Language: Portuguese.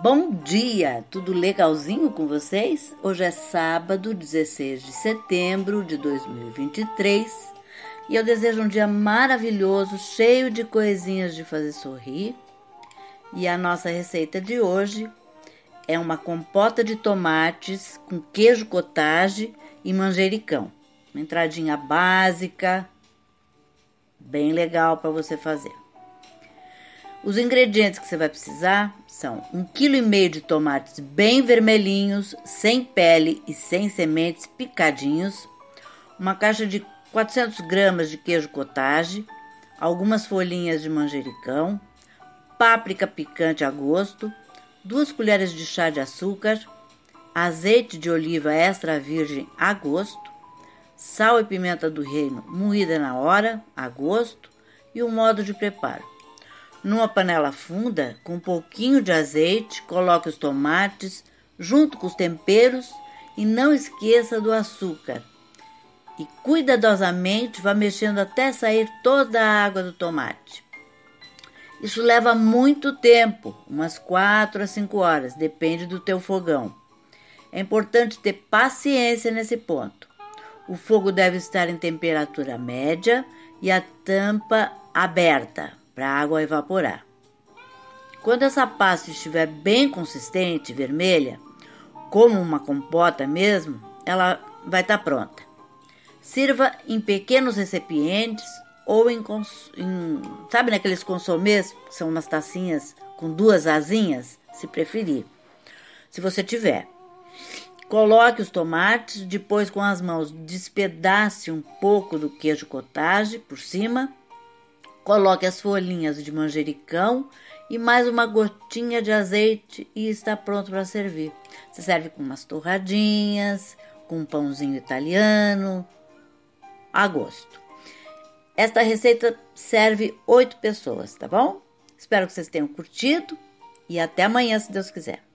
Bom dia, tudo legalzinho com vocês? Hoje é sábado, 16 de setembro de 2023 e eu desejo um dia maravilhoso, cheio de coisinhas de fazer sorrir. E a nossa receita de hoje é uma compota de tomates com queijo cottage e manjericão. Uma entradinha básica, bem legal para você fazer. Os ingredientes que você vai precisar são 1,5 kg de tomates bem vermelhinhos, sem pele e sem sementes, picadinhos, uma caixa de 400 gramas de queijo cottage, algumas folhinhas de manjericão, páprica picante a gosto, duas colheres de chá de açúcar, azeite de oliva extra virgem a gosto, sal e pimenta do reino moída na hora, a gosto, e o modo de preparo. Numa panela funda, com um pouquinho de azeite, coloque os tomates junto com os temperos e não esqueça do açúcar. E cuidadosamente vá mexendo até sair toda a água do tomate. Isso leva muito tempo, umas 4 a 5 horas, depende do teu fogão. É importante ter paciência nesse ponto. O fogo deve estar em temperatura média e a tampa aberta para a água evaporar. Quando essa pasta estiver bem consistente, vermelha, como uma compota mesmo, ela vai estar tá pronta. Sirva em pequenos recipientes ou em, em sabe naqueles consomês, que são umas tacinhas com duas asinhas, se preferir. Se você tiver. Coloque os tomates, depois com as mãos despedace um pouco do queijo cottage por cima Coloque as folhinhas de manjericão e mais uma gotinha de azeite e está pronto para servir. Você serve com umas torradinhas, com um pãozinho italiano, a gosto. Esta receita serve oito pessoas, tá bom? Espero que vocês tenham curtido e até amanhã, se Deus quiser.